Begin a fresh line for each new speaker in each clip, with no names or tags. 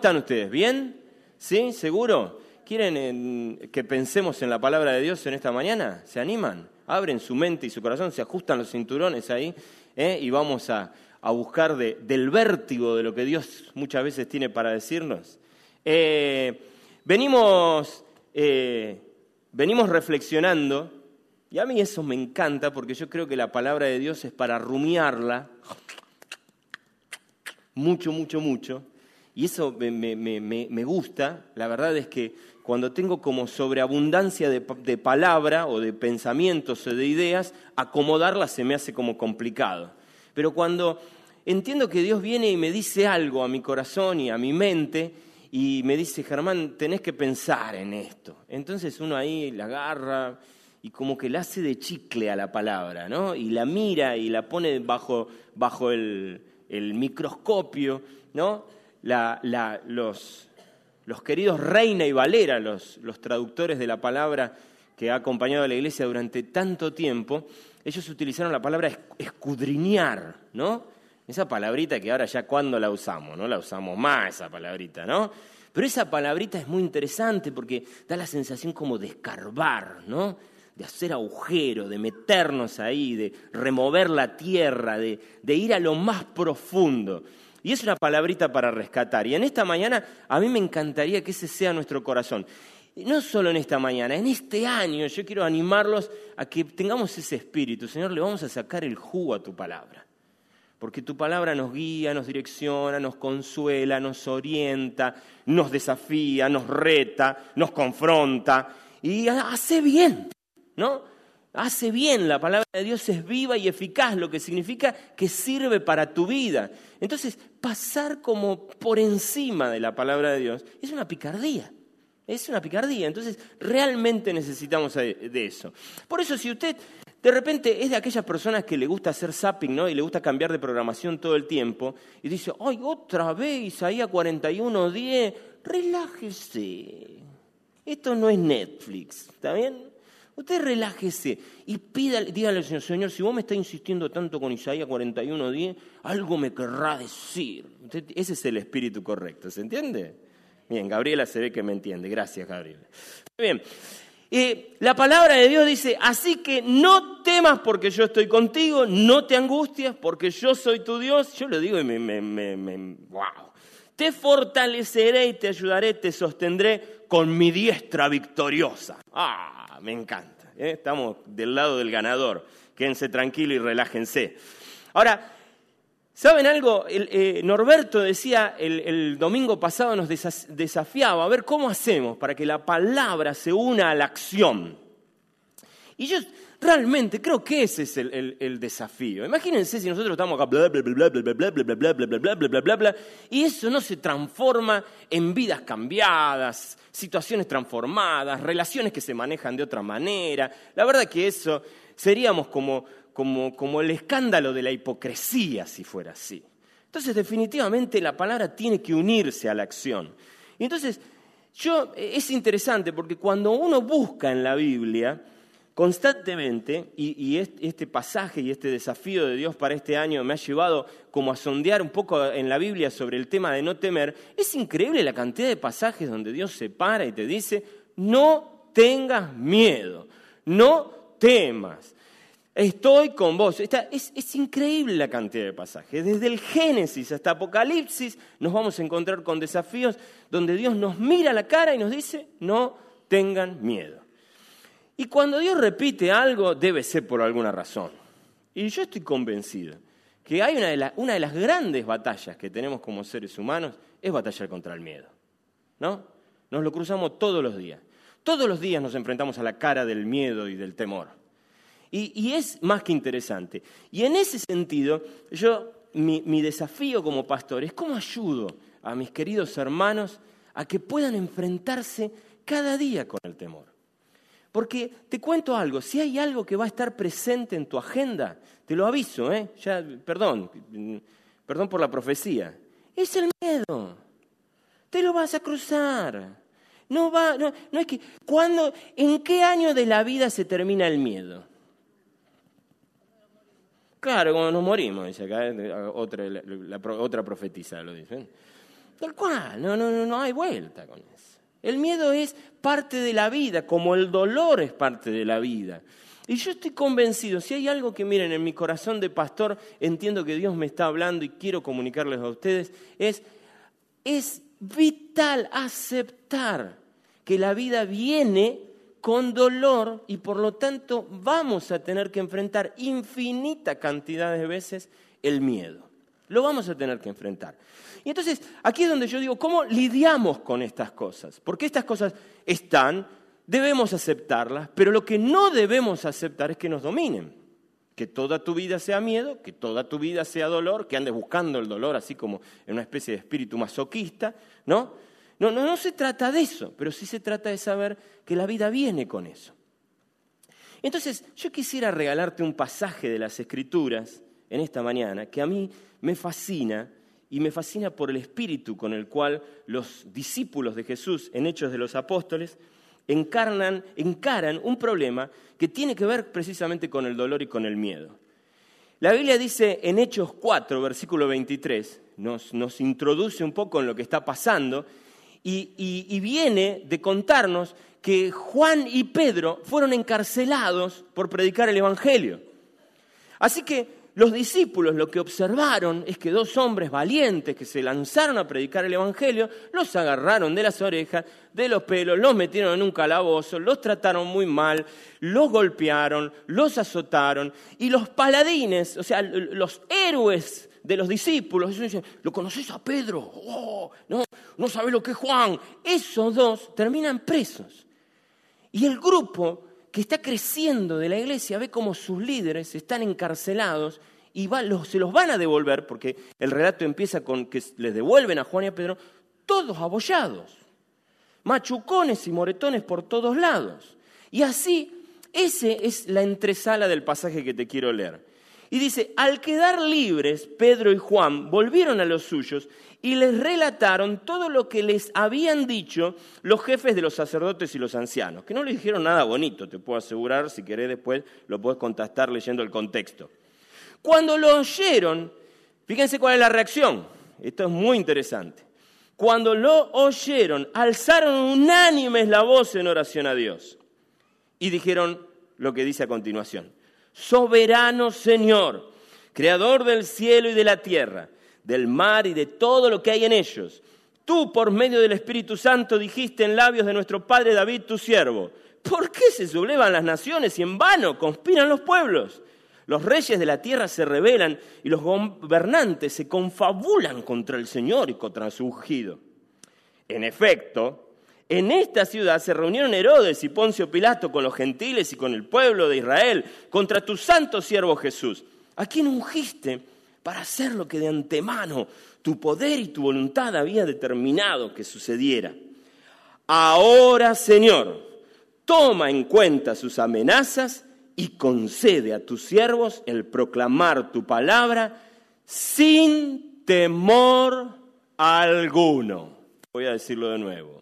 Están ustedes? ¿Bien? ¿Sí? ¿Seguro? ¿Quieren que pensemos en la palabra de Dios en esta mañana? ¿Se animan? Abren su mente y su corazón, se ajustan los cinturones ahí ¿eh? y vamos a, buscar del vértigo de lo que Dios muchas veces tiene para decirnos. Eh, venimos, eh, venimos reflexionando y a mí eso me encanta porque yo creo que la palabra de Dios es para rumiarla mucho, mucho, mucho y eso me, gusta, la verdad es que cuando tengo como sobreabundancia de, de, palabra o de pensamientos o de ideas, acomodarlas se me hace como complicado. Pero cuando entiendo que Dios viene y me dice algo a mi corazón y a mi mente, y me dice, Germán, tenés que pensar en esto. Entonces uno ahí la agarra y como que la hace de chicle a la palabra, ¿no? Y la mira y la pone bajo, bajo el, el microscopio, ¿no? Los, queridos Reina y Valera, los, traductores de la palabra que ha acompañado a la iglesia durante tanto tiempo, ellos utilizaron la palabra escudriñar, ¿no? Esa palabrita que ahora ya cuando la usamos, no la usamos más esa palabrita, ¿no? Pero esa palabrita es muy interesante porque da la sensación como de escarbar, ¿no? De hacer agujero, de meternos ahí, de remover la tierra, de ir a lo más profundo. Y es una palabrita para rescatar. Y en esta mañana a mí me encantaría que ese sea nuestro corazón. No solo en esta mañana, en este año yo quiero animarlos a que tengamos ese espíritu. Señor, le vamos a sacar el jugo a tu palabra. Porque tu palabra nos guía, nos direcciona, nos consuela, nos orienta, nos desafía, nos reta, nos confronta y hace bien, ¿no? Hace bien, la palabra de Dios es viva y eficaz, lo que significa que sirve para tu vida. Entonces, pasar como por encima de la palabra de Dios es una picardía. Es una picardía. Entonces, realmente necesitamos de eso. Por eso, si usted de repente es de aquellas personas que le gusta hacer zapping, ¿no? Y le gusta cambiar de programación todo el tiempo, y dice, ay, otra vez Isaías 41.10, relájese. Esto no es Netflix, ¿está bien? Usted relájese y dígale al Señor, Señor, si vos me estás insistiendo tanto con Isaías 41.10, algo me querrá decir. ese es el espíritu correcto, ¿se entiende? Bien, Gabriela se ve que me entiende. Gracias, Gabriela. Bien. Eh, la palabra de Dios dice, así que no temas porque yo estoy contigo, no te angustias porque yo soy tu Dios. Yo lo digo y me, me, me, me wow. Te fortaleceré y te ayudaré, te sostendré con mi diestra victoriosa. Ah, me encanta. ¿eh? Estamos del lado del ganador. Quédense tranquilos y relájense. Ahora, ¿saben algo? Eh, Norberto decía el, domingo pasado, nos desafiaba a ver cómo hacemos para que la palabra se una a la acción. Y yo realmente creo que ese es el, desafío. Imagínense si nosotros estamos acá, bla, bla, bla, bla, bla, bla, bla, bla, bla, bla, bla, bla, bla, bla, bla, y eso no se transforma en vidas cambiadas, situaciones transformadas, relaciones que se manejan de otra manera. La verdad que eso seríamos como, como, como el escándalo de la hipocresía si fuera así. Entonces, definitivamente la palabra tiene que unirse a la acción. Y entonces, yo, es interesante porque cuando uno busca en la Biblia, constantemente, y, este pasaje y este desafío de Dios para este año me ha llevado como a sondear un poco en la Biblia sobre el tema de no temer, es increíble la cantidad de pasajes donde Dios se para y te dice, no tengas miedo, no temas. Estoy con vos. es, es, increíble la cantidad de pasajes. Desde el Génesis hasta Apocalipsis nos vamos a encontrar con desafíos donde Dios nos mira la cara y nos dice, no tengan miedo. Y cuando Dios repite algo, debe ser por alguna razón. Y yo estoy convencido que hay una de, las grandes batallas que tenemos como seres humanos es batallar contra el miedo. ¿No? Nos lo cruzamos todos los días. Todos los días nos enfrentamos a la cara del miedo y del temor. Y, es más que interesante. Y en ese sentido, yo, mi desafío como pastor es cómo ayudo a mis queridos hermanos a que puedan enfrentarse cada día con el temor. Porque te cuento algo, si hay algo que va a estar presente en tu agenda, te lo aviso, ¿eh? Ya, perdón, perdón por la profecía, es el miedo. Te lo vas a cruzar. No va, no, es que, ¿cuándo, ¿en qué año de la vida se termina el miedo? Claro, cuando nos morimos, dice acá, ¿eh? otra, otra profetisa lo dice. Tal cual, no, no, no, no hay vuelta con eso. El miedo es parte de la vida, como el dolor es parte de la vida. Y yo estoy convencido, si hay algo que miren en mi corazón de pastor, entiendo que Dios me está hablando y quiero comunicarles a ustedes, es, es vital aceptar que la vida viene con dolor y por lo tanto vamos a tener que enfrentar infinita cantidad de veces el miedo. Lo vamos a tener que enfrentar. Y entonces, aquí es donde yo digo, ¿cómo lidiamos con estas cosas? Porque estas cosas están, debemos aceptarlas, pero lo que no debemos aceptar es que nos dominen. Que toda tu vida sea miedo, que toda tu vida sea dolor, que andes buscando el dolor así como en una especie de espíritu masoquista, ¿no? No, no, no se trata de eso, pero sí se trata de saber que la vida viene con eso. Entonces, yo quisiera regalarte un pasaje de las Escrituras en esta mañana que a mí me fascina y me fascina por el espíritu con el cual los discípulos de Jesús en Hechos de los Apóstoles encarnan, encaran un problema que tiene que ver precisamente con el dolor y con el miedo. La Biblia dice en Hechos 4, versículo 23, nos, nos introduce un poco en lo que está pasando y, y viene de contarnos que Juan y Pedro fueron encarcelados por predicar el Evangelio. Así que los discípulos lo que observaron es que dos hombres valientes que se lanzaron a predicar el Evangelio, los agarraron de las orejas, de los pelos, los metieron en un calabozo, los trataron muy mal, los golpearon, los azotaron, y los paladines, o sea, los héroes de los discípulos, dicen, ¿lo conoces a Pedro? Oh, no, no sabes lo que es Juan. Esos dos terminan presos. Y el grupo que está creciendo de la iglesia ve como sus líderes están encarcelados y se los van a devolver, porque el relato empieza con que les devuelven a Juan y a Pedro, todos abollados, machucones y moretones por todos lados. Y así, esa es la entresala del pasaje que te quiero leer. Y dice, al quedar libres, Pedro y Juan volvieron a los suyos y les relataron todo lo que les habían dicho los jefes de los sacerdotes y los ancianos, que no les dijeron nada bonito, te puedo asegurar, si querés después lo puedes contestar leyendo el contexto. Cuando lo oyeron, fíjense cuál es la reacción, esto es muy interesante. Cuando lo oyeron, alzaron unánimes la voz en oración a Dios y dijeron lo que dice a continuación. Soberano Señor, creador del cielo y de la tierra, del mar y de todo lo que hay en ellos. Tú, por medio del Espíritu Santo, dijiste en labios de nuestro Padre David, tu siervo, ¿por qué se sublevan las naciones y en vano conspiran los pueblos? Los reyes de la tierra se rebelan y los gobernantes se confabulan contra el Señor y contra su ungido. En efecto, en esta ciudad se reunieron Herodes y Poncio Pilato con los gentiles y con el pueblo de Israel contra tu santo siervo Jesús, a quien ungiste para hacer lo que de antemano tu poder y tu voluntad había determinado que sucediera. Ahora, Señor, toma en cuenta sus amenazas y concede a tus siervos el proclamar tu palabra sin temor alguno. Voy a decirlo de nuevo.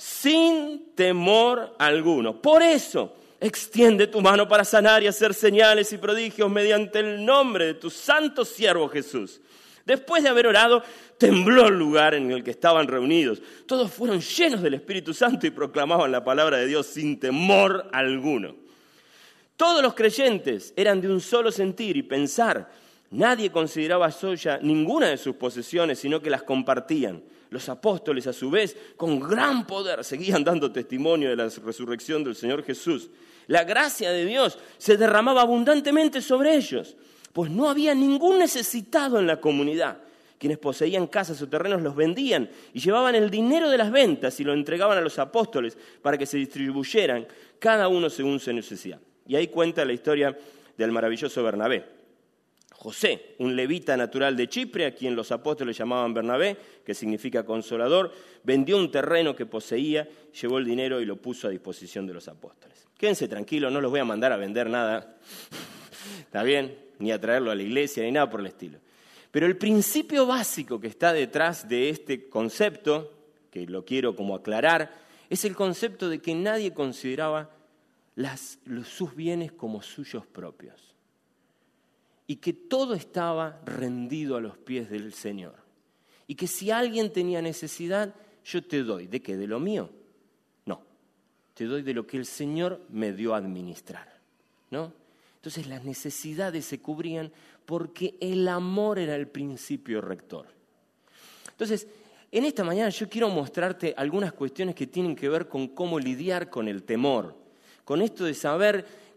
Sin temor alguno. Por eso, Extiende tu mano para sanar y hacer señales y prodigios mediante el nombre de tu santo siervo Jesús. Después de haber orado, tembló el lugar en el que estaban reunidos. Todos fueron llenos del Espíritu Santo y proclamaban la palabra de Dios sin temor alguno. Todos los creyentes eran de un solo sentir y pensar. Nadie consideraba suya ninguna de sus posesiones, sino que las compartían. Los apóstoles, a su vez, con gran poder, seguían dando testimonio de la resurrección del Señor Jesús la gracia de Dios se derramaba abundantemente sobre ellos, pues no había ningún necesitado en la comunidad. Quienes poseían casas o terrenos los vendían y llevaban el dinero de las ventas y lo entregaban a los apóstoles para que se distribuyeran, cada uno según su necesidad. Y ahí cuenta la historia del maravilloso Bernabé. José, un levita natural de Chipre, a quien los apóstoles llamaban Bernabé, que significa consolador, vendió un terreno que poseía, llevó el dinero y lo puso a disposición de los apóstoles. Quédense tranquilos, no los voy a mandar a vender nada, ¿está bien? Ni a traerlo a la iglesia, ni nada por el estilo. Pero el principio básico que está detrás de este concepto, que lo quiero como aclarar, es el concepto de que nadie consideraba sus bienes como suyos propios y que todo estaba rendido a los pies del Señor. Y que si alguien tenía necesidad, yo te doy. ¿De qué? ¿De lo mío? No. Te doy de lo que el Señor me dio a administrar. ¿No? Entonces las necesidades se cubrían porque el amor era el principio rector. Entonces, en esta mañana yo quiero mostrarte algunas cuestiones que tienen que ver con cómo lidiar con el temor, con esto de saber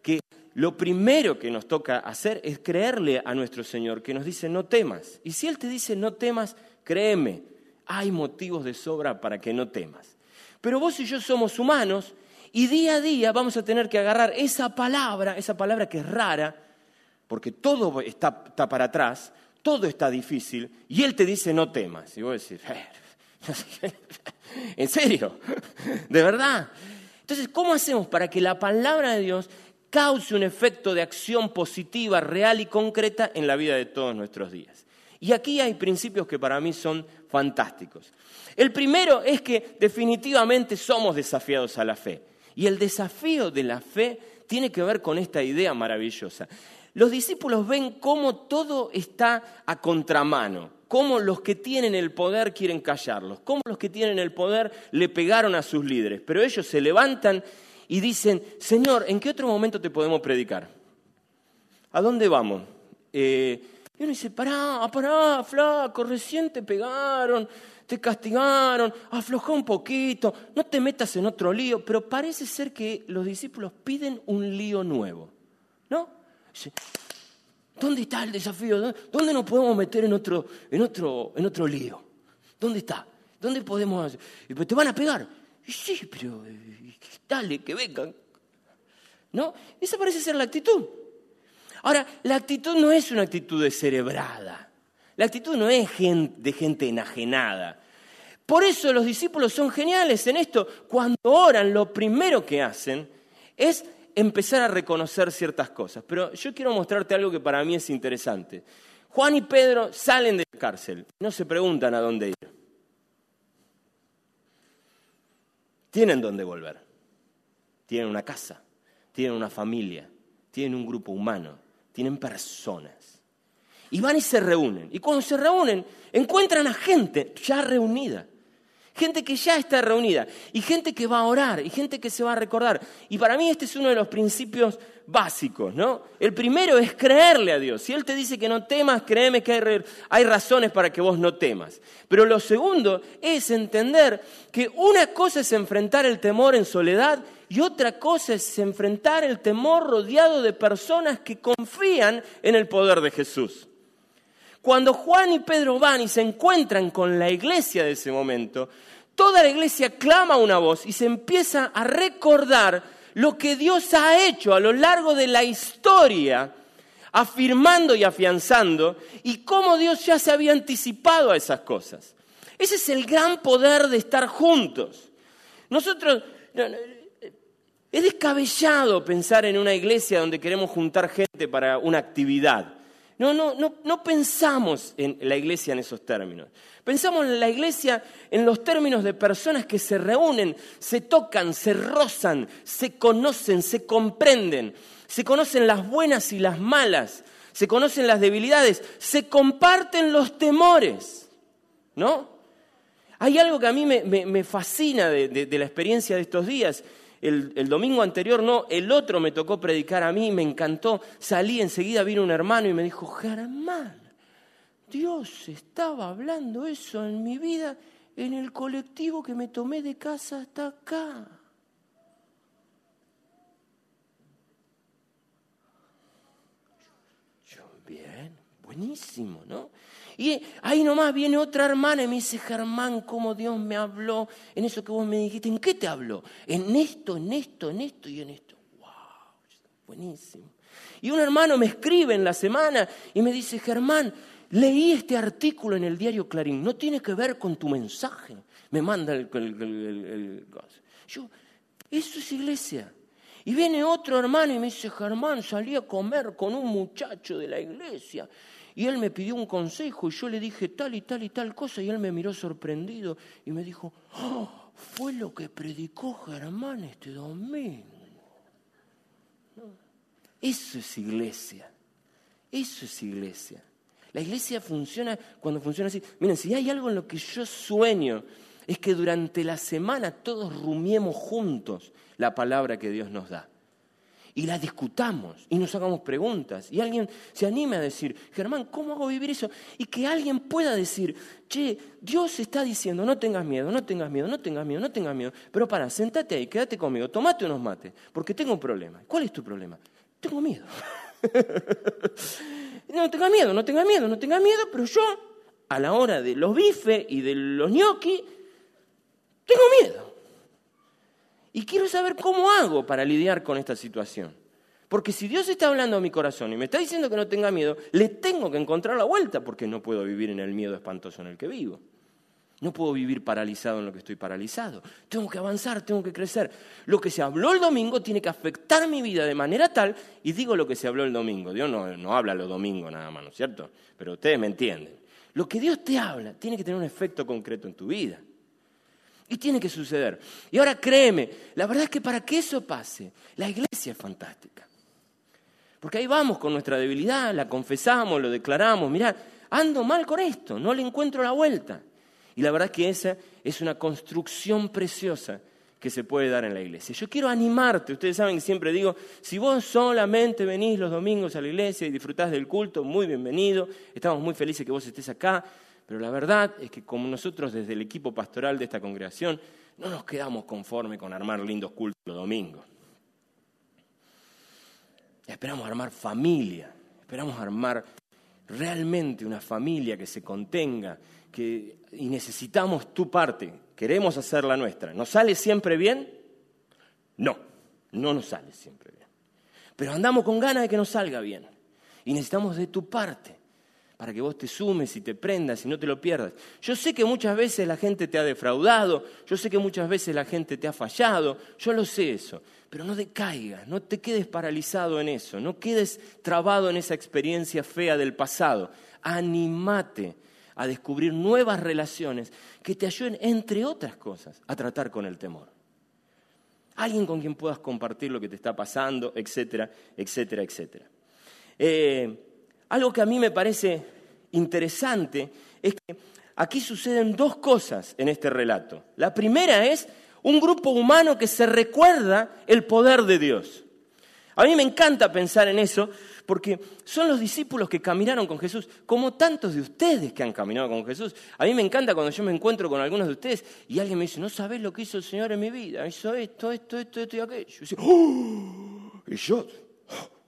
lo primero que nos toca hacer es creerle a nuestro Señor, que nos dice no temas. Y si Él te dice no temas, créeme, hay motivos de sobra para que no temas. Pero vos y yo somos humanos y día a día vamos a tener que agarrar esa palabra, esa palabra que es rara, porque todo está, para atrás, todo está difícil, y Él te dice no temas. Y vos decís, eh, ¿en serio? ¿De verdad? Entonces, ¿cómo hacemos para que la palabra de Dios cause un efecto de acción positiva, real y concreta en la vida de todos nuestros días? Y aquí hay principios que para mí son fantásticos. El primero es que definitivamente somos desafiados a la fe. Y el desafío de la fe tiene que ver con esta idea maravillosa los discípulos ven cómo todo está a contramano, cómo los que tienen el poder quieren callarlos, cómo los que tienen el poder le pegaron a sus líderes, pero ellos se levantan y dicen, Señor, ¿en qué otro momento te podemos predicar? ¿A dónde vamos? Eh, y uno dice, pará, pará, flaco, recién te pegaron, te castigaron, afloja un poquito, no te metas en otro lío, pero parece ser que los discípulos piden un lío nuevo, ¿no? ¿Dónde está el desafío? ¿Dónde nos podemos meter en otro, en otro, en otro lío? ¿Dónde está? ¿Dónde podemos hacer? Pues te van a pegar. Sí, pero eh, dale, que vengan. ¿No? Esa parece ser la actitud. Ahora, la actitud no es una actitud descerebrada. La actitud no es de gente enajenada. Por eso los discípulos son geniales en esto. Cuando oran, lo primero que hacen es empezar a reconocer ciertas cosas. Pero yo quiero mostrarte algo que para mí es interesante. Juan y Pedro salen de la cárcel, no se preguntan a dónde ir. Tienen dónde volver. Tienen una casa, tienen una familia, tienen un grupo humano, tienen personas. Y van y se reúnen. Y cuando se reúnen, encuentran a gente ya reunida gente que ya está reunida y gente que va a orar y gente que se va a recordar. Y para mí este es uno de los principios básicos, ¿no? El primero es creerle a Dios. Si Él te dice que no temas, créeme que hay, razones para que vos no temas. Pero lo segundo es entender que una cosa es enfrentar el temor en soledad y otra cosa es enfrentar el temor rodeado de personas que confían en el poder de Jesús. Cuando Juan y Pedro van y se encuentran con la iglesia de ese momento, toda la iglesia clama una voz y se empieza a recordar lo que Dios ha hecho a lo largo de la historia, afirmando y afianzando, y cómo Dios ya se había anticipado a esas cosas. Ese es el gran poder de estar juntos. Nosotros, es descabellado pensar en una iglesia donde queremos juntar gente para una actividad. No, no, no, no pensamos en la iglesia en esos términos. Pensamos en la iglesia en los términos de personas que se reúnen, se tocan, se rozan, se conocen, se comprenden, se conocen las buenas y las malas, se conocen las debilidades, se comparten los temores. ¿No? Hay algo que a mí me, fascina de la experiencia de estos días el, domingo anterior no, el otro me tocó predicar a mí, me encantó, salí enseguida, vino un hermano y me dijo, Germán, Dios estaba hablando eso en mi vida en el colectivo que me tomé de casa hasta acá. Bien, buenísimo, ¿no? Y ahí nomás viene otra hermana y me dice, Germán, cómo Dios me habló en eso que vos me dijiste. ¿En qué te habló? En esto, en esto, en esto y en esto. ¡Wow! Buenísimo. Y un hermano me escribe en la semana y me dice, Germán, leí este artículo en el diario Clarín, no tiene que ver con tu mensaje. Me manda el... Yo, eso es iglesia. Y viene otro hermano y me dice, Germán, salí a comer con un muchacho de la iglesia. Y él me pidió un consejo y yo le dije tal y tal y tal cosa y él me miró sorprendido y me dijo, oh, fue lo que predicó Germán este domingo. Eso es iglesia. Eso es iglesia. La iglesia funciona cuando funciona así. Miren, si hay algo en lo que yo sueño, es que durante la semana todos rumiemos juntos la palabra que Dios nos da. Y la discutamos y nos hagamos preguntas. Y alguien se anime a decir, Germán, ¿cómo hago vivir eso? Y que alguien pueda decir, che, Dios está diciendo, no tengas miedo, no tengas miedo, no tengas miedo, no tengas miedo. Pero para, sentate ahí, quédate conmigo, tomate unos mates, porque tengo un problema. ¿Cuál es tu problema? Tengo miedo. no tengas miedo, no tengas miedo, no tengas miedo, pero yo, a la hora de los bifes y de los gnocchi, tengo miedo. Y quiero saber cómo hago para lidiar con esta situación. Porque si Dios está hablando a mi corazón y me está diciendo que no tenga miedo, le tengo que encontrar la vuelta porque no puedo vivir en el miedo espantoso en el que vivo. No puedo vivir paralizado en lo que estoy paralizado. Tengo que avanzar, tengo que crecer. Lo que se habló el domingo tiene que afectar mi vida de manera tal, y digo lo que se habló el domingo. Dios no, no habla los domingos nada más, ¿no es cierto? Pero ustedes me entienden. Lo que Dios te habla tiene que tener un efecto concreto en tu vida. Y tiene que suceder. Y ahora créeme, la verdad es que para que eso pase, la iglesia es fantástica. Porque ahí vamos con nuestra debilidad, la confesamos, lo declaramos, mirá, ando mal con esto, no le encuentro la vuelta. Y la verdad es que esa es una construcción preciosa que se puede dar en la iglesia. Yo quiero animarte, ustedes saben que siempre digo, si vos solamente venís los domingos a la iglesia y disfrutás del culto, muy bienvenido, estamos muy felices que vos estés acá, pero la verdad es que como nosotros desde el equipo pastoral de esta congregación no nos quedamos conformes con armar lindos cultos los domingos. Esperamos armar familia, esperamos armar realmente una familia que se contenga, que, y necesitamos tu parte, queremos hacer la nuestra. ¿Nos sale siempre bien? No, no nos sale siempre bien. Pero andamos con ganas de que nos salga bien. Y necesitamos de tu parte para que vos te sumes y te prendas y no te lo pierdas. Yo sé que muchas veces la gente te ha defraudado, yo sé que muchas veces la gente te ha fallado, yo lo sé eso, pero no decaigas, no te quedes paralizado en eso, no quedes trabado en esa experiencia fea del pasado. Animate a descubrir nuevas relaciones que te ayuden, entre otras cosas, a tratar con el temor. Alguien con quien puedas compartir lo que te está pasando, etcétera, etcétera, etcétera. Eh, algo que a mí me parece interesante es que aquí suceden dos cosas en este relato. La primera es un grupo humano que se recuerda el poder de Dios. A mí me encanta pensar en eso porque son los discípulos que caminaron con Jesús, como tantos de ustedes que han caminado con Jesús. A mí me encanta cuando yo me encuentro con algunos de ustedes y alguien me dice, no sabes lo que hizo el Señor en mi vida, hizo esto, esto, esto, esto y aquello. Y yo, y yo ¡Oh! ¡Oh!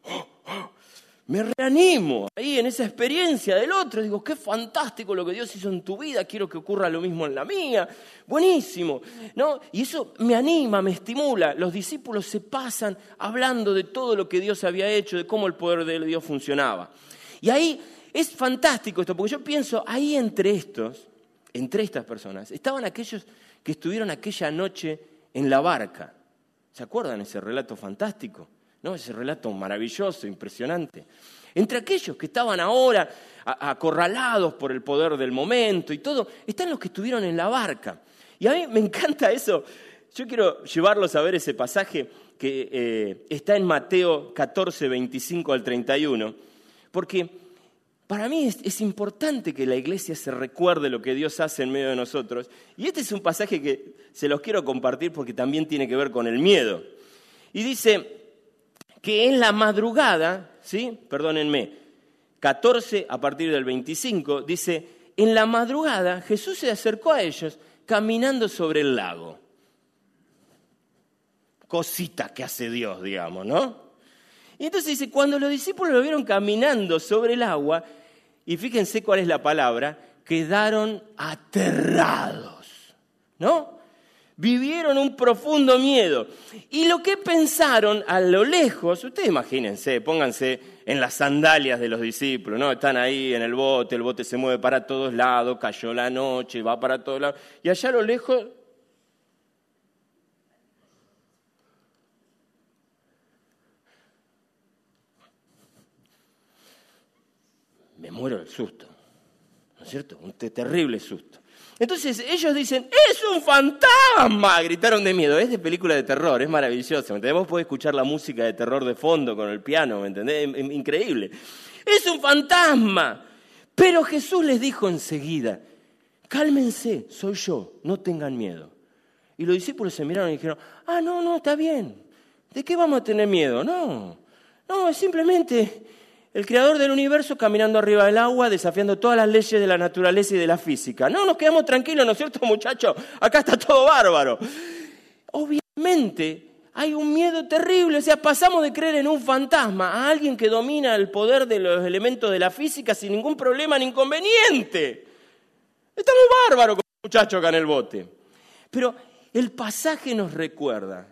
Me reanimo ahí en esa experiencia del otro. Digo, qué fantástico lo que Dios hizo en tu vida, quiero que ocurra lo mismo en la mía. Buenísimo, ¿no? Y eso me anima, me estimula. Los discípulos se pasan hablando de todo lo que Dios había hecho, de cómo el poder de Dios funcionaba. Y ahí es fantástico esto, porque yo pienso, ahí entre estos, entre estas personas, estaban aquellos que estuvieron aquella noche en la barca. ¿Se acuerdan ese relato fantástico? ¿No? Ese relato maravilloso, impresionante. Entre aquellos que estaban ahora acorralados por el poder del momento y todo, están los que estuvieron en la barca. Y a mí me encanta eso. Yo quiero llevarlos a ver ese pasaje que eh, está en Mateo 14, 25 al 31, porque para mí es, es, importante que la iglesia se recuerde lo que Dios hace en medio de nosotros. Y este es un pasaje que se los quiero compartir porque también tiene que ver con el miedo. Y dice, que en la madrugada, ¿sí? Perdónenme, 14 a partir del 25, dice, en la madrugada Jesús se acercó a ellos caminando sobre el lago. Cosita que hace Dios, digamos, ¿no? Y entonces dice, cuando los discípulos lo vieron caminando sobre el agua, y fíjense cuál es la palabra, quedaron aterrados, ¿no? Vivieron un profundo miedo. Y lo que pensaron a lo lejos, ustedes imagínense, pónganse en las sandalias de los discípulos, ¿no? Están ahí en el bote, el bote se mueve para todos lados, cayó la noche, va para todos lados. Y allá a lo lejos me muero del susto, ¿no es cierto? Un terrible susto. Entonces ellos dicen, es un fantasma, gritaron de miedo. Es de película de terror, es maravilloso. ¿me entendés? Vos podés escuchar la música de terror de fondo con el piano, ¿me entendés? Increíble. Es un fantasma. Pero Jesús les dijo enseguida, cálmense, soy yo, no tengan miedo. Y los discípulos se miraron y dijeron, ah, no, no, está bien. ¿De qué vamos a tener miedo? No, no, simplemente el creador del universo caminando arriba del agua, desafiando todas las leyes de la naturaleza y de la física. No, nos quedamos tranquilos, ¿no es cierto, muchachos? Acá está todo bárbaro. Obviamente hay un miedo terrible, o sea, pasamos de creer en un fantasma a alguien que domina el poder de los elementos de la física sin ningún problema ni inconveniente. Estamos bárbaros con el muchacho acá en el bote. Pero el pasaje nos recuerda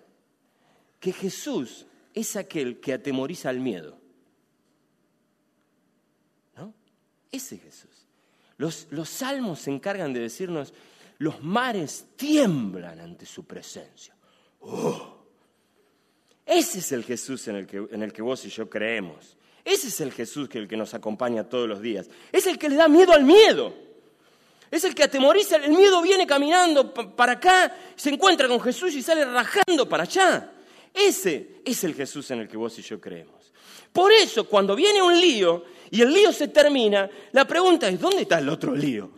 que Jesús es aquel que atemoriza al miedo. Ese Jesús. Los, los salmos se encargan de decirnos, los mares tiemblan ante su presencia. Oh. Ese es el Jesús en el, que, en el que vos y yo creemos. Ese es el Jesús que, el que nos acompaña todos los días. Es el que le da miedo al miedo. Es el que atemoriza. El miedo viene caminando para acá, se encuentra con Jesús y sale rajando para allá. Ese es el Jesús en el que vos y yo creemos. Por eso, cuando viene un lío y el lío se termina, la pregunta es, ¿dónde está el otro lío?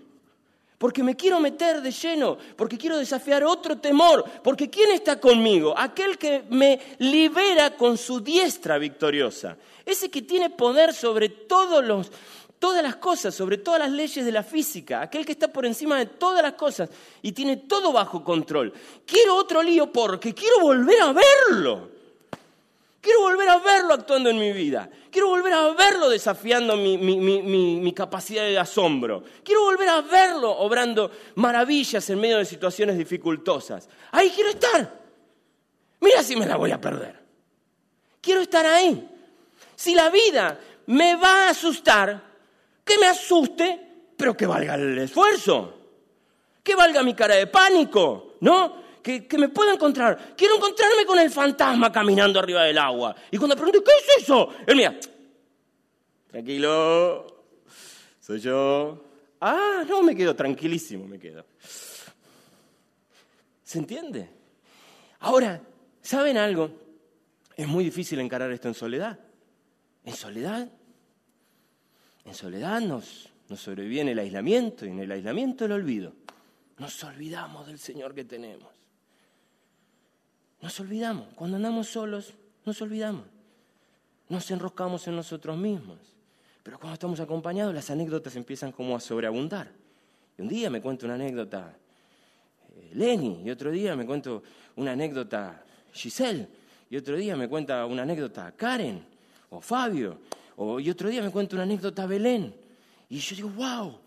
Porque me quiero meter de lleno, porque quiero desafiar otro temor, porque ¿quién está conmigo? Aquel que me libera con su diestra victoriosa, ese que tiene poder sobre todos los, todas las cosas, sobre todas las leyes de la física, aquel que está por encima de todas las cosas y tiene todo bajo control. Quiero otro lío porque quiero volver a verlo. Quiero volver a verlo actuando en mi vida. Quiero volver a verlo desafiando mi, capacidad de asombro. Quiero volver a verlo obrando maravillas en medio de situaciones dificultosas. Ahí quiero estar. Mira si me la voy a perder. Quiero estar ahí. Si la vida me va a asustar, que me asuste, pero que valga el esfuerzo. Que valga mi cara de pánico, ¿no? Que, me pueda encontrar. Quiero encontrarme con el fantasma caminando arriba del agua. Y cuando pregunto, ¿qué es eso? Él mira, tranquilo, soy yo. Ah, no, me quedo tranquilísimo, me quedo. ¿Se entiende? Ahora, ¿saben algo? Es muy difícil encarar esto en soledad. En soledad, en soledad nos, nos sobreviene el aislamiento y en el aislamiento el olvido. Nos olvidamos del Señor que tenemos. Nos olvidamos. Cuando andamos solos, nos olvidamos. Nos enroscamos en nosotros mismos. Pero cuando estamos acompañados, las anécdotas empiezan como a sobreabundar. Y un día me cuento una anécdota eh, Lenny, y otro día me cuento una anécdota Giselle, y otro día me cuenta una anécdota Karen o Fabio, y otro día me cuenta una anécdota Belén. Y yo digo, wow,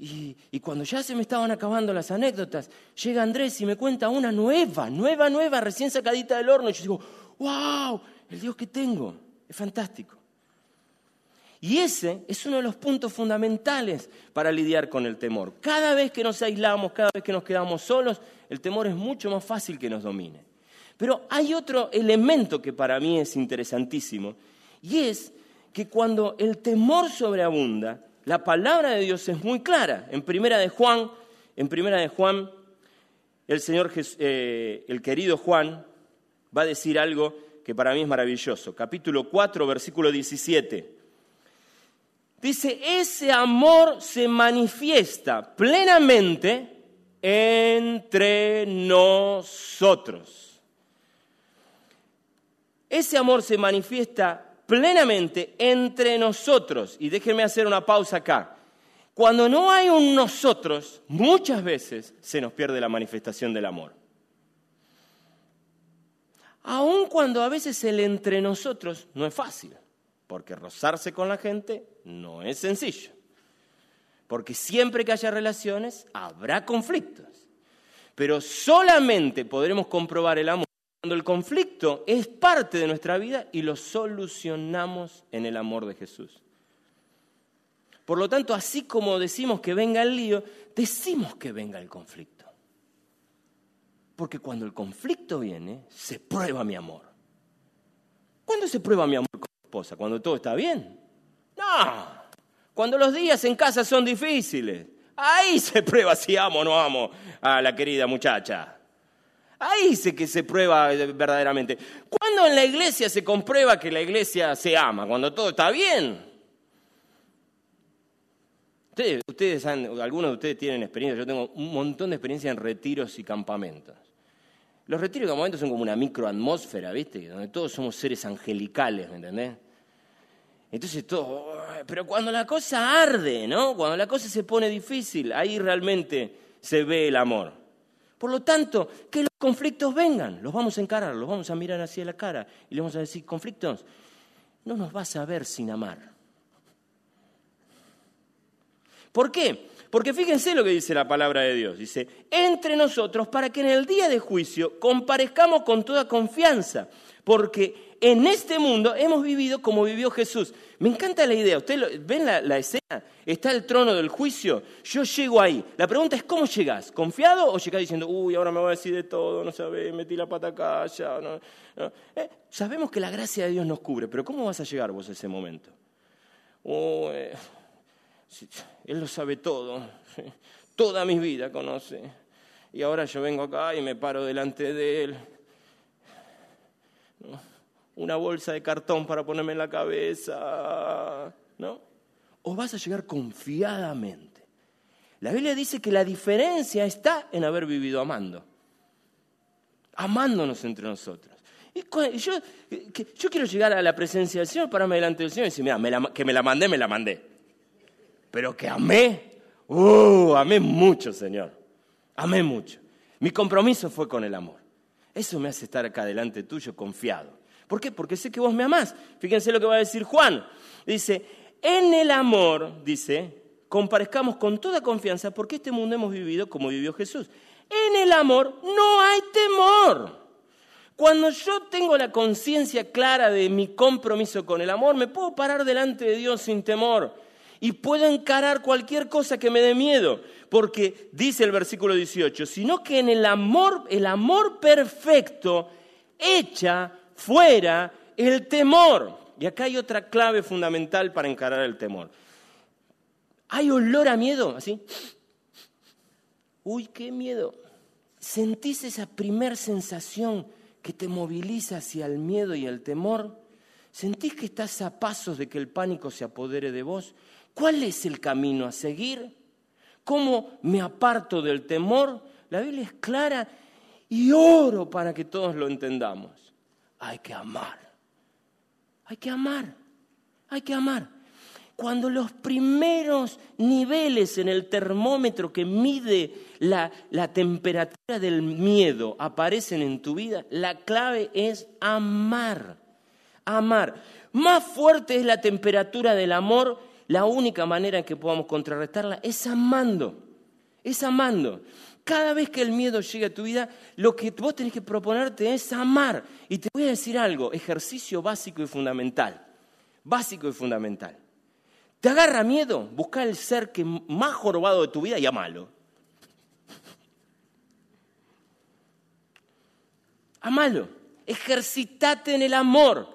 y, cuando ya se me estaban acabando las anécdotas, llega Andrés y me cuenta una nueva, nueva, nueva, recién sacadita del horno. Y yo digo, wow, el Dios que tengo, es fantástico. Y ese es uno de los puntos fundamentales para lidiar con el temor. Cada vez que nos aislamos, cada vez que nos quedamos solos, el temor es mucho más fácil que nos domine. Pero hay otro elemento que para mí es interesantísimo, y es que cuando el temor sobreabunda, la palabra de Dios es muy clara. En primera de Juan, en primera de Juan, el Señor, eh, el querido Juan, va a decir algo que para mí es maravilloso. Capítulo 4, versículo 17. Dice, ese amor se manifiesta plenamente entre nosotros. Ese amor se manifiesta plenamente entre nosotros. Y déjenme hacer una pausa acá. Cuando no hay un nosotros, muchas veces se nos pierde la manifestación del amor. Aun cuando a veces el entre nosotros no es fácil, porque rozarse con la gente no es sencillo. Porque siempre que haya relaciones, habrá conflictos. Pero solamente podremos comprobar el amor cuando el conflicto es parte de nuestra vida y lo solucionamos en el amor de Jesús. Por lo tanto, así como decimos que venga el lío, decimos que venga el conflicto. Porque cuando el conflicto viene, se prueba mi amor. ¿Cuándo se prueba mi amor con mi esposa? ¿Cuando todo está bien? No. Cuando los días en casa son difíciles. Ahí se prueba si amo o no amo a la querida muchacha. Ahí sé que se prueba verdaderamente. ¿Cuándo en la iglesia se comprueba que la iglesia se ama? Cuando todo está bien. Ustedes, ustedes algunos de ustedes tienen experiencia, yo tengo un montón de experiencia en retiros y campamentos. Los retiros y campamentos son como una microatmósfera, ¿viste? Donde todos somos seres angelicales, ¿me entendés? Entonces todo, pero cuando la cosa arde, ¿no? Cuando la cosa se pone difícil, ahí realmente se ve el amor. Por lo tanto, que los conflictos vengan, los vamos a encarar, los vamos a mirar hacia la cara y le vamos a decir, conflictos, no nos vas a ver sin amar. ¿Por qué? Porque fíjense lo que dice la palabra de Dios. Dice, entre nosotros para que en el día de juicio comparezcamos con toda confianza, porque en este mundo hemos vivido como vivió Jesús. Me encanta la idea. ¿Ustedes ven la, escena? Está el trono del juicio. Yo llego ahí. La pregunta es, ¿cómo llegas? ¿Confiado o llegás diciendo, uy, ahora me voy a decir de todo, no sabes, metí la pata acá, ya? Eh, sabemos que la gracia de Dios nos cubre, pero ¿cómo vas a llegar vos a ese momento? Eh, él lo sabe todo. Toda mi vida conoce. Y ahora yo vengo acá y me paro delante de Él una bolsa de cartón para ponerme en la cabeza, ¿no? O vas a llegar confiadamente. La Biblia dice que la diferencia está en haber vivido amando, amándonos entre nosotros. Y yo, yo quiero llegar a la presencia del Señor, pararme delante del Señor y decir, mira, que me la mandé, me la mandé. Pero que amé, uh, amé mucho, Señor. Amé mucho. Mi compromiso fue con el amor. Eso me hace estar acá delante tuyo confiado. ¿Por qué? Porque sé que vos me amás. Fíjense lo que va a decir Juan. Dice, en el amor, dice, comparezcamos con toda confianza porque este mundo hemos vivido como vivió Jesús. En el amor no hay temor. Cuando yo tengo la conciencia clara de mi compromiso con el amor, me puedo parar delante de Dios sin temor y puedo encarar cualquier cosa que me dé miedo, porque dice el versículo 18, sino que en el amor, el amor perfecto echa fuera el temor. Y acá hay otra clave fundamental para encarar el temor. ¿Hay olor a miedo? Así. Uy, qué miedo. ¿Sentís esa primer sensación que te moviliza hacia el miedo y el temor? ¿Sentís que estás a pasos de que el pánico se apodere de vos? ¿Cuál es el camino a seguir? ¿Cómo me aparto del temor? La Biblia es clara y oro para que todos lo entendamos hay que amar. Hay que amar. Hay que amar. Cuando los primeros niveles en el termómetro que mide la, temperatura del miedo aparecen en tu vida, la clave es amar. Amar. Más fuerte es la temperatura del amor, la única manera en que podamos contrarrestarla es amando. Es amando. Cada vez que el miedo llegue a tu vida, lo que vos tenés que proponerte es amar. Y te voy a decir algo, ejercicio básico y fundamental. Básico y fundamental. ¿Te agarra miedo? Busca el ser que más jorobado de tu vida y amalo. Amalo. Ejercitate en el amor.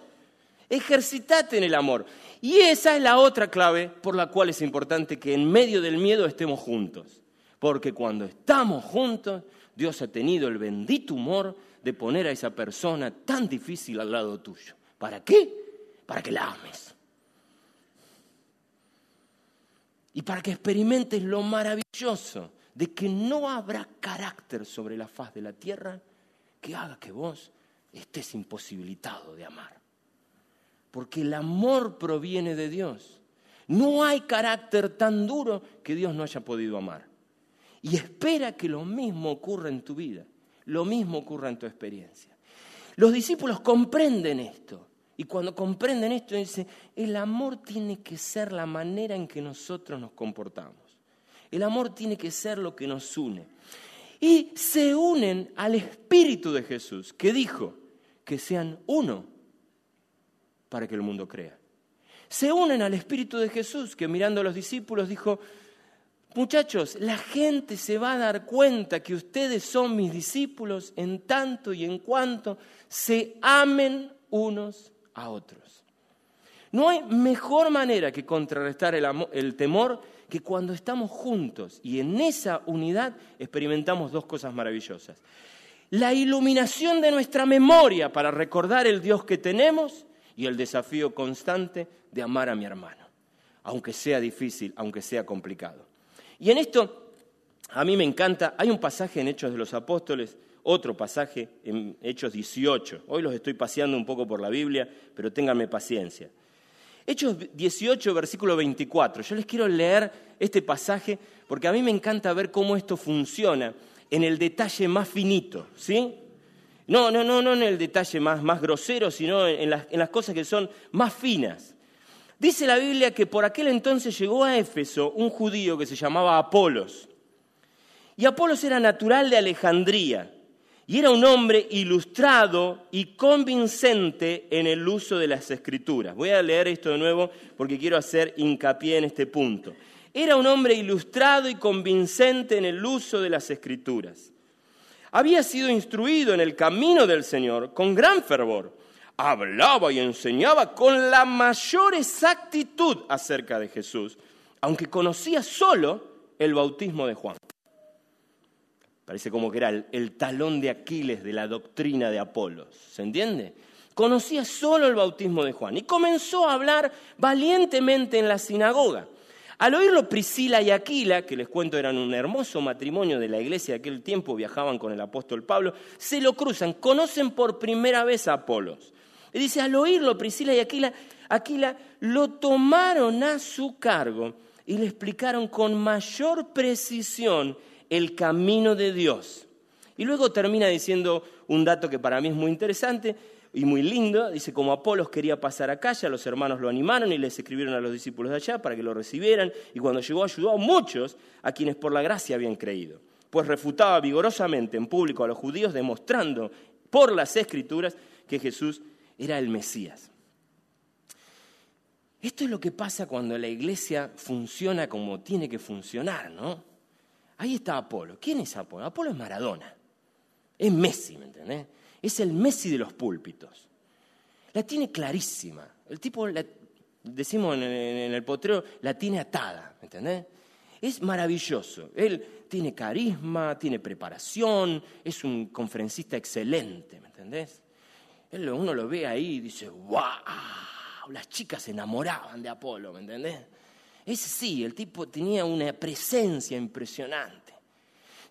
Ejercitate en el amor. Y esa es la otra clave por la cual es importante que en medio del miedo estemos juntos. Porque cuando estamos juntos, Dios ha tenido el bendito humor de poner a esa persona tan difícil al lado tuyo. ¿Para qué? Para que la ames. Y para que experimentes lo maravilloso de que no habrá carácter sobre la faz de la tierra que haga que vos estés imposibilitado de amar. Porque el amor proviene de Dios. No hay carácter tan duro que Dios no haya podido amar y espera que lo mismo ocurra en tu vida, lo mismo ocurra en tu experiencia. Los discípulos comprenden esto y cuando comprenden esto dicen, el amor tiene que ser la manera en que nosotros nos comportamos. El amor tiene que ser lo que nos une. Y se unen al Espíritu de Jesús, que dijo que sean uno para que el mundo crea. Se unen al Espíritu de Jesús, que mirando a los discípulos dijo, muchachos, la gente se va a dar cuenta que ustedes son mis discípulos en tanto y en cuanto se amen unos a otros. No hay mejor manera que contrarrestar el, temor que cuando estamos juntos y en esa unidad experimentamos dos cosas maravillosas. La iluminación de nuestra memoria para recordar el Dios que tenemos y el desafío constante de amar a mi hermano, aunque sea difícil, aunque sea complicado. Y en esto a mí me encanta, hay un pasaje en Hechos de los Apóstoles otro pasaje en Hechos 18. Hoy los estoy paseando un poco por la Biblia, pero ténganme paciencia. Hechos 18, versículo 24. Yo les quiero leer este pasaje porque a mí me encanta ver cómo esto funciona en el detalle más finito, ¿sí? No, no, no, no en el detalle más, más grosero, sino en las, en las cosas que son más finas. Dice la Biblia que por aquel entonces llegó a Éfeso un judío que se llamaba Apolos. Y Apolos era natural de Alejandría y era un hombre ilustrado y convincente en el uso de las escrituras. Voy a leer esto de nuevo porque quiero hacer hincapié en este punto. Era un hombre ilustrado y convincente en el uso de las escrituras. Había sido instruido en el camino del Señor con gran fervor. Hablaba y enseñaba con la mayor exactitud acerca de Jesús, aunque conocía solo el bautismo de Juan. Parece como que era el, talón de Aquiles de la doctrina de Apolos. ¿Se entiende? Conocía solo el bautismo de Juan y comenzó a hablar valientemente en la sinagoga. Al oírlo Priscila y Aquila, que les cuento eran un hermoso matrimonio de la iglesia de aquel tiempo, viajaban con el apóstol Pablo, se lo cruzan, conocen por primera vez a Apolos. Y dice, al oírlo Priscila y Aquila, Aquila lo tomaron a su cargo y le explicaron con mayor precisión el camino de Dios. Y luego termina diciendo un dato que para mí es muy interesante y muy lindo. Dice, como Apolos quería pasar a calle, los hermanos lo animaron y les escribieron a los discípulos de allá para que lo recibieran. Y cuando llegó ayudó a muchos a quienes por la gracia habían creído. Pues refutaba vigorosamente en público a los judíos, demostrando por las escrituras que Jesús era el Mesías. Esto es lo que pasa cuando la iglesia funciona como tiene que funcionar, ¿no? Ahí está Apolo. ¿Quién es Apolo? Apolo es Maradona. Es Messi, ¿me entendés? Es el Messi de los púlpitos. La tiene clarísima. El tipo, decimos en, el potrero, la tiene atada, ¿me entendés? Es maravilloso. Él tiene carisma, tiene preparación, es un conferencista excelente, ¿me entendés? Él, uno lo ve ahí y dice, ¡wow! Las chicas se enamoraban de Apolo, ¿me entendés? Ese sí, el tipo tenía una presencia impresionante.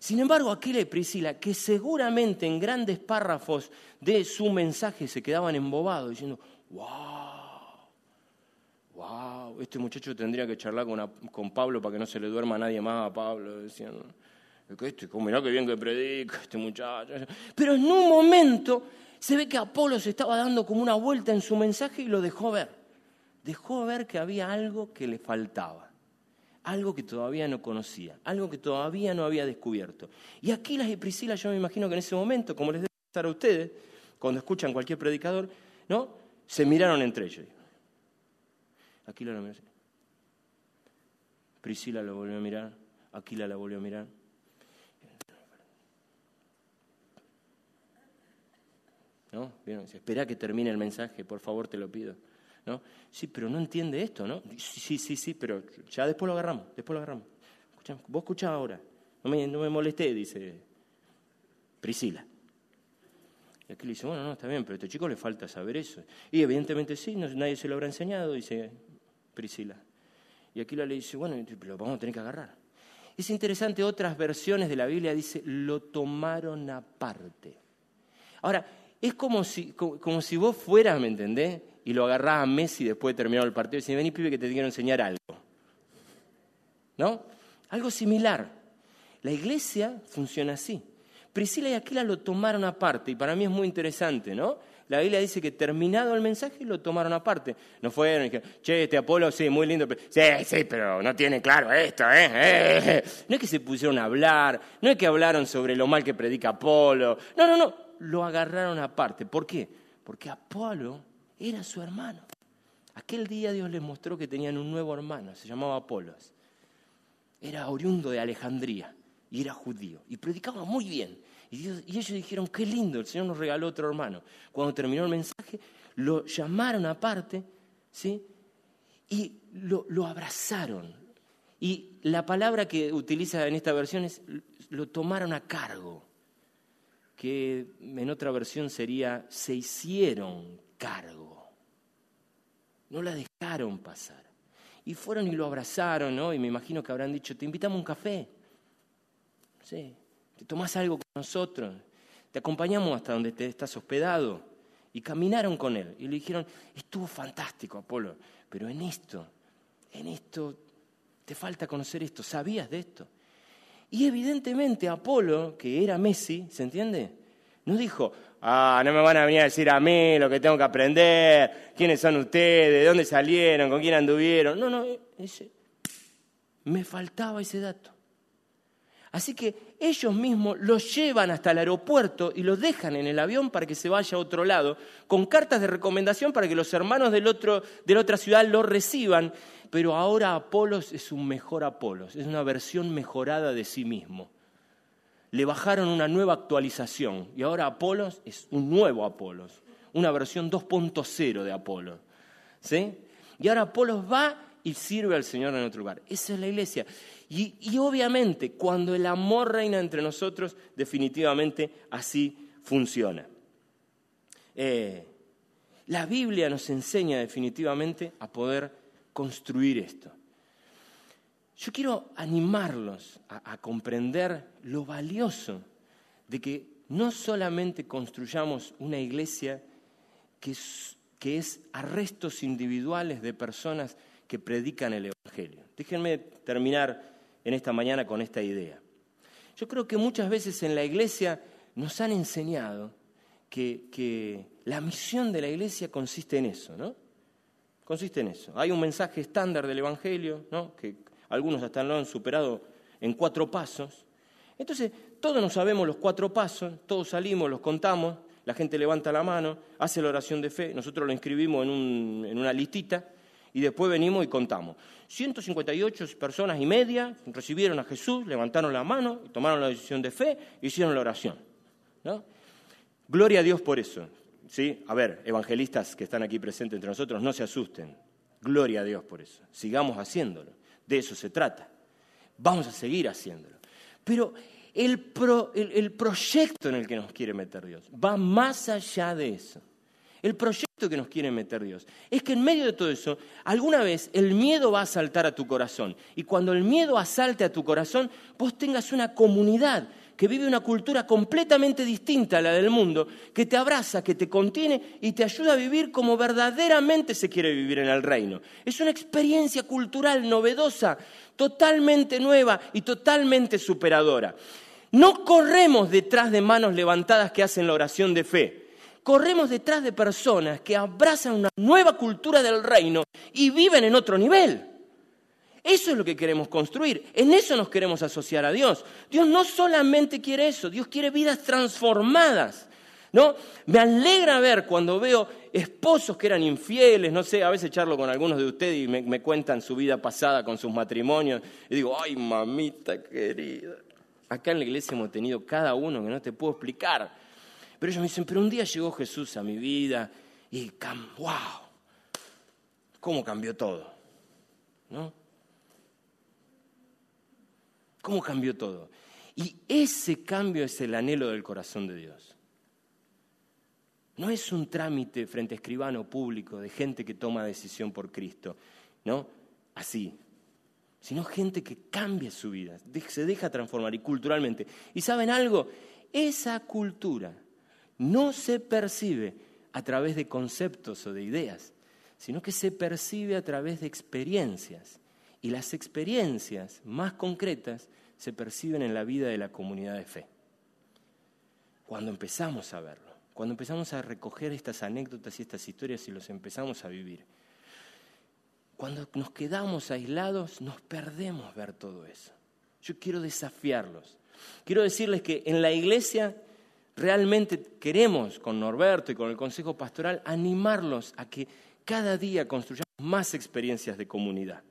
Sin embargo, Aquila y Priscila, que seguramente en grandes párrafos de su mensaje se quedaban embobados diciendo, wow, wow, este muchacho tendría que charlar con, Pablo para que no se le duerma nadie más a Pablo. Decían, este, mirá qué bien que predica este muchacho. Pero en un momento se ve que Apolo se estaba dando como una vuelta en su mensaje y lo dejó ver dejó ver que había algo que le faltaba, algo que todavía no conocía, algo que todavía no había descubierto. Y Aquilas y Priscila, yo me imagino que en ese momento, como les debe pasar a ustedes, cuando escuchan cualquier predicador, ¿no? Se miraron entre ellos. Aquila lo miró Priscila lo volvió a mirar, Aquila la volvió a mirar. ¿No? Espera que termine el mensaje, por favor, te lo pido. ¿No? Sí, pero no entiende esto, ¿no? Sí, sí, sí, pero ya después lo agarramos, después lo agarramos. vos escuchá ahora, no me, no me molesté, dice Priscila. Y aquí le dice, bueno, no, está bien, pero a este chico le falta saber eso. Y evidentemente sí, nadie se lo habrá enseñado, dice Priscila. Y aquí le dice, bueno, lo vamos a tener que agarrar. Es interesante, otras versiones de la Biblia dice, lo tomaron aparte. Ahora, es como si, como si vos fueras, ¿me entendés? y lo agarraba a Messi después de terminar el partido y decía, vení pibe que te quiero enseñar algo. ¿No? Algo similar. La iglesia funciona así. Priscila y Aquila lo tomaron aparte y para mí es muy interesante, ¿no? la Biblia dice que terminado el mensaje lo tomaron aparte. No fueron y dijeron, che, este Apolo, sí, muy lindo. Pero, sí, sí, pero no tiene claro esto, ¿eh? ¿eh? No es que se pusieron a hablar, no es que hablaron sobre lo mal que predica Apolo. No, no, no, lo agarraron aparte. ¿Por qué? Porque Apolo era su hermano. Aquel día Dios les mostró que tenían un nuevo hermano, se llamaba Apolos. Era oriundo de Alejandría y era judío y predicaba muy bien. Y, ellos dijeron, qué lindo, el Señor nos regaló otro hermano. Cuando terminó el mensaje, lo llamaron aparte, ¿sí? Y lo, lo abrazaron. Y la palabra que utiliza en esta versión es, lo tomaron a cargo, que en otra versión sería, se hicieron cargo. No la dejaron pasar. Y fueron y lo abrazaron, ¿no? Y me imagino que habrán dicho, te invitamos a un café. Sí, te tomás algo con nosotros, te acompañamos hasta donde te estás hospedado. Y caminaron con él y le dijeron, estuvo fantástico, Apolo, pero en esto, en esto, te falta conocer esto, ¿sabías de esto? Y evidentemente Apolo, que era Messi, ¿se entiende? No dijo, ah, no me van a venir a decir a mí lo que tengo que aprender, quiénes son ustedes, de dónde salieron, con quién anduvieron. No, no, ese, me faltaba ese dato. Así que ellos mismos los llevan hasta el aeropuerto y los dejan en el avión para que se vaya a otro lado, con cartas de recomendación para que los hermanos del otro, de la otra ciudad lo reciban. Pero ahora Apolos es un mejor Apolos, es una versión mejorada de sí mismo. Le bajaron una nueva actualización y ahora Apolos es un nuevo Apolos, una versión 2.0 de Apolos. ¿sí? Y ahora Apolos va y sirve al Señor en otro lugar. Esa es la iglesia. Y, obviamente, cuando el amor reina entre nosotros, definitivamente así funciona. Eh, la Biblia nos enseña definitivamente a poder construir esto. Yo quiero animarlos a, comprender lo valioso de que no solamente construyamos una iglesia que es, que es arrestos individuales de personas que predican el Evangelio. Déjenme terminar en esta mañana con esta idea. Yo creo que muchas veces en la iglesia nos han enseñado que, la misión de la iglesia consiste en eso, ¿no? Consiste en eso. Hay un mensaje estándar del Evangelio, ¿no? Que algunos hasta lo han superado en cuatro pasos. Entonces, todos nos sabemos los cuatro pasos, todos salimos, los contamos, la gente levanta la mano, hace la oración de fe, nosotros lo inscribimos en, una listita y después venimos y contamos. 158 personas y media recibieron a Jesús, levantaron la mano, tomaron la decisión de fe hicieron la oración. Gloria a Dios por eso. ¿Sí? A ver, evangelistas que están aquí presentes entre nosotros, no se asusten. Gloria a Dios por eso. Sigamos haciéndolo. De eso se trata. Vamos a seguir haciéndolo. Pero el, el proyecto en el que nos quiere meter Dios va más allá de eso. El proyecto que nos quiere meter Dios es que en medio de todo eso, alguna vez el miedo va a saltar a tu corazón. Y cuando el miedo asalte a tu corazón, vos tengas una comunidad que vive una cultura completamente distinta a la del mundo, que te abraza, que te contiene y te ayuda a vivir como verdaderamente se quiere vivir en el reino. Es una experiencia cultural novedosa, totalmente nueva y totalmente superadora. No corremos detrás de manos levantadas que hacen la oración de fe corremos detrás de personas que abrazan una nueva cultura del reino y viven en otro nivel. Eso es lo que queremos construir. En eso nos queremos asociar a Dios. Dios no solamente quiere eso, Dios quiere vidas transformadas. ¿No? Me alegra ver cuando veo esposos que eran infieles, no sé, a veces charlo con algunos de ustedes y me, me cuentan su vida pasada con sus matrimonios y digo, ay mamita querida, acá en la iglesia hemos tenido cada uno que no te puedo explicar pero ellos me dicen, pero un día llegó Jesús a mi vida y, wow, ¿cómo cambió todo? ¿No? ¿Cómo cambió todo? Y ese cambio es el anhelo del corazón de Dios. No es un trámite frente a escribano público de gente que toma decisión por Cristo, ¿no? Así, sino gente que cambia su vida, se deja transformar y culturalmente. ¿Y saben algo? Esa cultura no se percibe a través de conceptos o de ideas, sino que se percibe a través de experiencias. Y las experiencias más concretas se perciben en la vida de la comunidad de fe. Cuando empezamos a verlo, cuando empezamos a recoger estas anécdotas y estas historias y los empezamos a vivir, cuando nos quedamos aislados, nos perdemos ver todo eso. Yo quiero desafiarlos. Quiero decirles que en la iglesia realmente queremos, con Norberto y con el Consejo Pastoral, animarlos a que cada día construyamos más experiencias de comunidad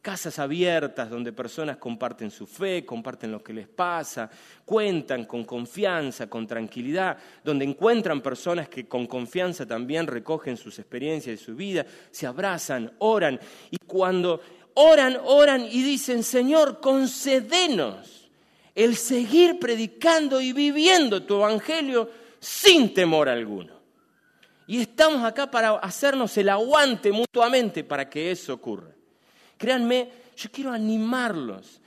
casas abiertas donde personas comparten su fe, comparten lo que les pasa, cuentan con confianza, con tranquilidad, donde encuentran personas que con confianza también recogen sus experiencias y su vida, se abrazan, oran y cuando oran, oran y dicen, Señor, concedenos el seguir predicando y viviendo tu evangelio sin temor alguno. Y estamos acá para hacernos el aguante mutuamente para que eso ocurra. Créanme, yo quiero animarlos.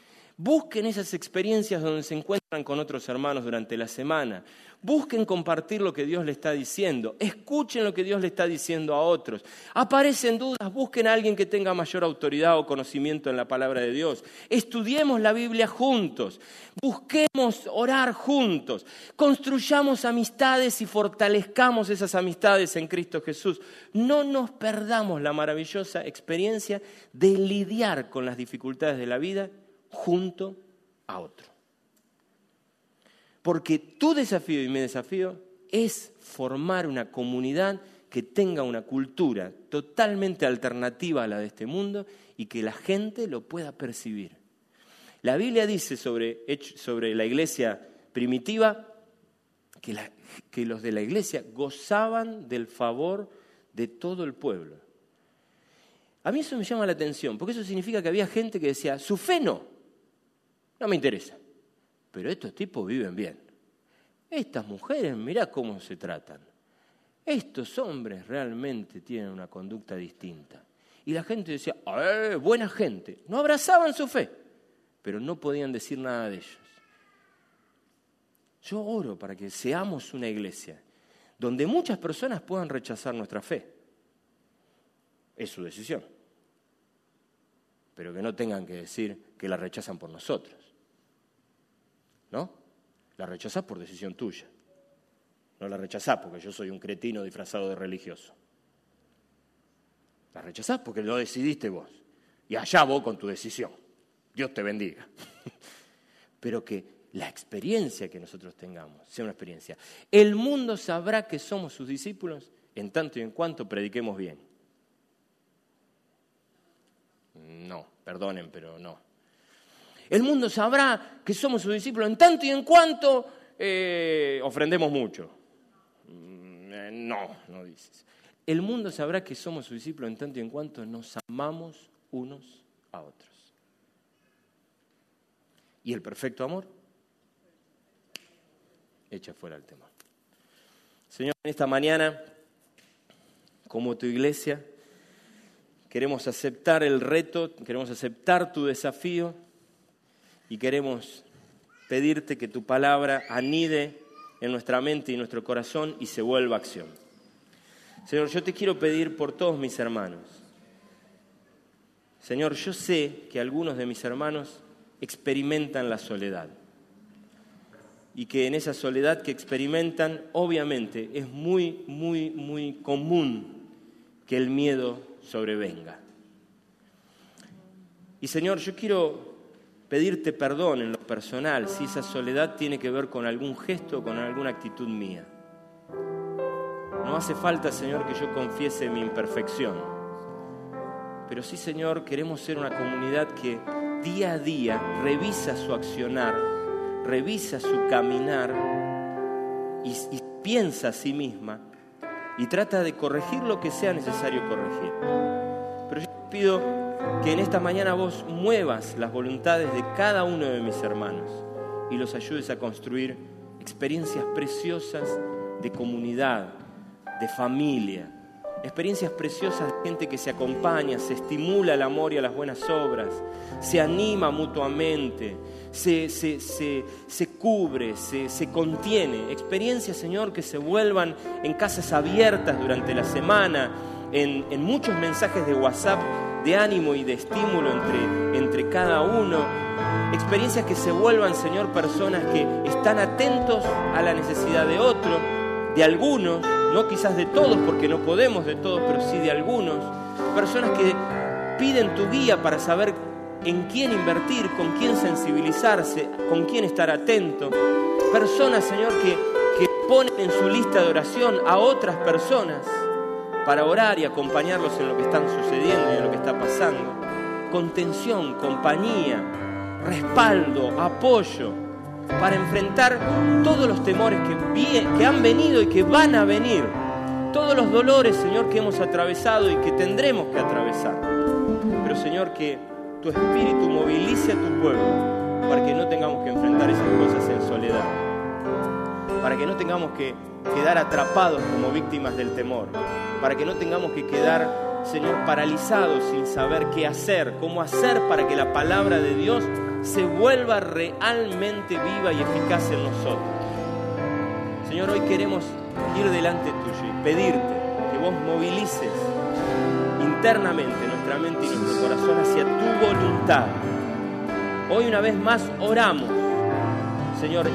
Busquen esas experiencias donde se encuentran con otros hermanos durante la semana. Busquen compartir lo que Dios le está diciendo. Escuchen lo que Dios le está diciendo a otros. Aparecen dudas, busquen a alguien que tenga mayor autoridad o conocimiento en la palabra de Dios. Estudiemos la Biblia juntos. Busquemos orar juntos. Construyamos amistades y fortalezcamos esas amistades en Cristo Jesús. No nos perdamos la maravillosa experiencia de lidiar con las dificultades de la vida junto a otro. Porque tu desafío y mi desafío es formar una comunidad que tenga una cultura totalmente alternativa a la de este mundo y que la gente lo pueda percibir. La Biblia dice sobre, sobre la iglesia primitiva que, que los de la iglesia gozaban del favor de todo el pueblo. A mí eso me llama la atención, porque eso significa que había gente que decía, su fe no, no me interesa. Pero estos tipos viven bien. Estas mujeres, mirá cómo se tratan. Estos hombres realmente tienen una conducta distinta. Y la gente decía, ¡eh, buena gente! No abrazaban su fe, pero no podían decir nada de ellos. Yo oro para que seamos una iglesia donde muchas personas puedan rechazar nuestra fe. Es su decisión. Pero que no tengan que decir que la rechazan por nosotros. ¿No? La rechazás por decisión tuya. No la rechazás porque yo soy un cretino disfrazado de religioso. La rechazás porque lo decidiste vos. Y allá vos con tu decisión. Dios te bendiga. Pero que la experiencia que nosotros tengamos sea una experiencia. El mundo sabrá que somos sus discípulos en tanto y en cuanto prediquemos bien. No, perdonen, pero no. El mundo sabrá que somos sus discípulos en tanto y en cuanto eh, ofrendemos mucho. Mm, eh, no, no dices. El mundo sabrá que somos sus discípulos en tanto y en cuanto nos amamos unos a otros. ¿Y el perfecto amor? Echa fuera el temor. Señor, en esta mañana, como tu iglesia, queremos aceptar el reto, queremos aceptar tu desafío y queremos pedirte que tu palabra anide en nuestra mente y nuestro corazón y se vuelva acción. Señor, yo te quiero pedir por todos mis hermanos. Señor, yo sé que algunos de mis hermanos experimentan la soledad y que en esa soledad que experimentan, obviamente, es muy, muy, muy común que el miedo sobrevenga. Y Señor, yo quiero pedirte perdón en lo personal si esa soledad tiene que ver con algún gesto o con alguna actitud mía. No hace falta, Señor, que yo confiese mi imperfección. Pero sí, Señor, queremos ser una comunidad que día a día revisa su accionar, revisa su caminar y, piensa a sí misma y trata de corregir lo que sea necesario corregir. Pero yo pido que en esta mañana vos muevas las voluntades de cada uno de mis hermanos y los ayudes a construir experiencias preciosas de comunidad, de familia, experiencias preciosas de gente que se acompaña, se estimula el amor y a las buenas obras, se anima mutuamente, se, se, cubre, se, contiene. Experiencias, Señor, que se vuelvan en casas abiertas durante la semana, en, en muchos mensajes de WhatsApp de ánimo y de estímulo entre, entre cada uno. Experiencias que se vuelvan, Señor, personas que están atentos a la necesidad de otro de algunos, no quizás de todos, porque no podemos de todos, pero sí de algunos, personas que piden tu guía para saber en quién invertir, con quién sensibilizarse, con quién estar atento. Personas, Señor, que, que ponen en su lista de oración a otras personas para orar y acompañarlos en lo que están sucediendo y en lo que está pasando. Contención, compañía, respaldo, apoyo para enfrentar todos los temores que, que han venido y que van a venir. Todos los dolores, Señor, que hemos atravesado y que tendremos que atravesar. Pero, Señor, que tu espíritu movilice a tu pueblo para que no tengamos que enfrentar esas cosas en soledad. Para que no tengamos que quedar atrapados como víctimas del temor. Para que no tengamos que quedar, Señor, paralizados sin saber qué hacer, cómo hacer para que la palabra de Dios se vuelva realmente viva y eficaz en nosotros. Señor, hoy queremos ir delante tuyo y pedirte que vos movilices internamente nuestra mente y nuestro corazón hacia tu voluntad. Hoy una vez más oramos, Señor,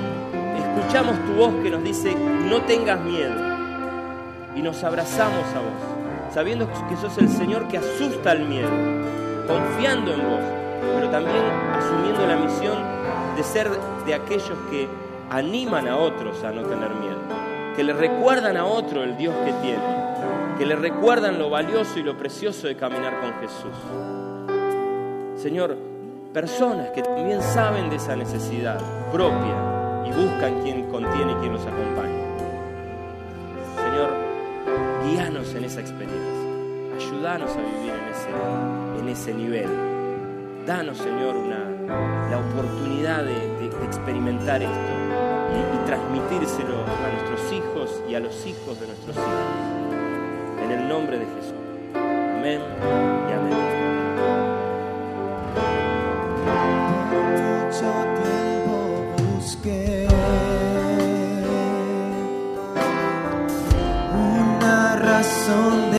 escuchamos tu voz que nos dice, no tengas miedo, y nos abrazamos a vos, sabiendo que sos el Señor que asusta el miedo, confiando en vos, pero también asumiendo la misión de ser de aquellos que animan a otros a no tener miedo, que le recuerdan a otro el Dios que tiene, que le recuerdan lo valioso y lo precioso de caminar con Jesús. Señor, personas que también saben de esa necesidad propia y buscan quien contiene y quien los acompaña. Señor, guíanos en esa experiencia, ayúdanos a vivir en ese, en ese nivel Danos, Señor, una, la oportunidad de, experimentar esto y, transmitírselo a nuestros hijos y a los hijos de nuestros hijos. En el nombre de Jesús. Amén y amén.
corazón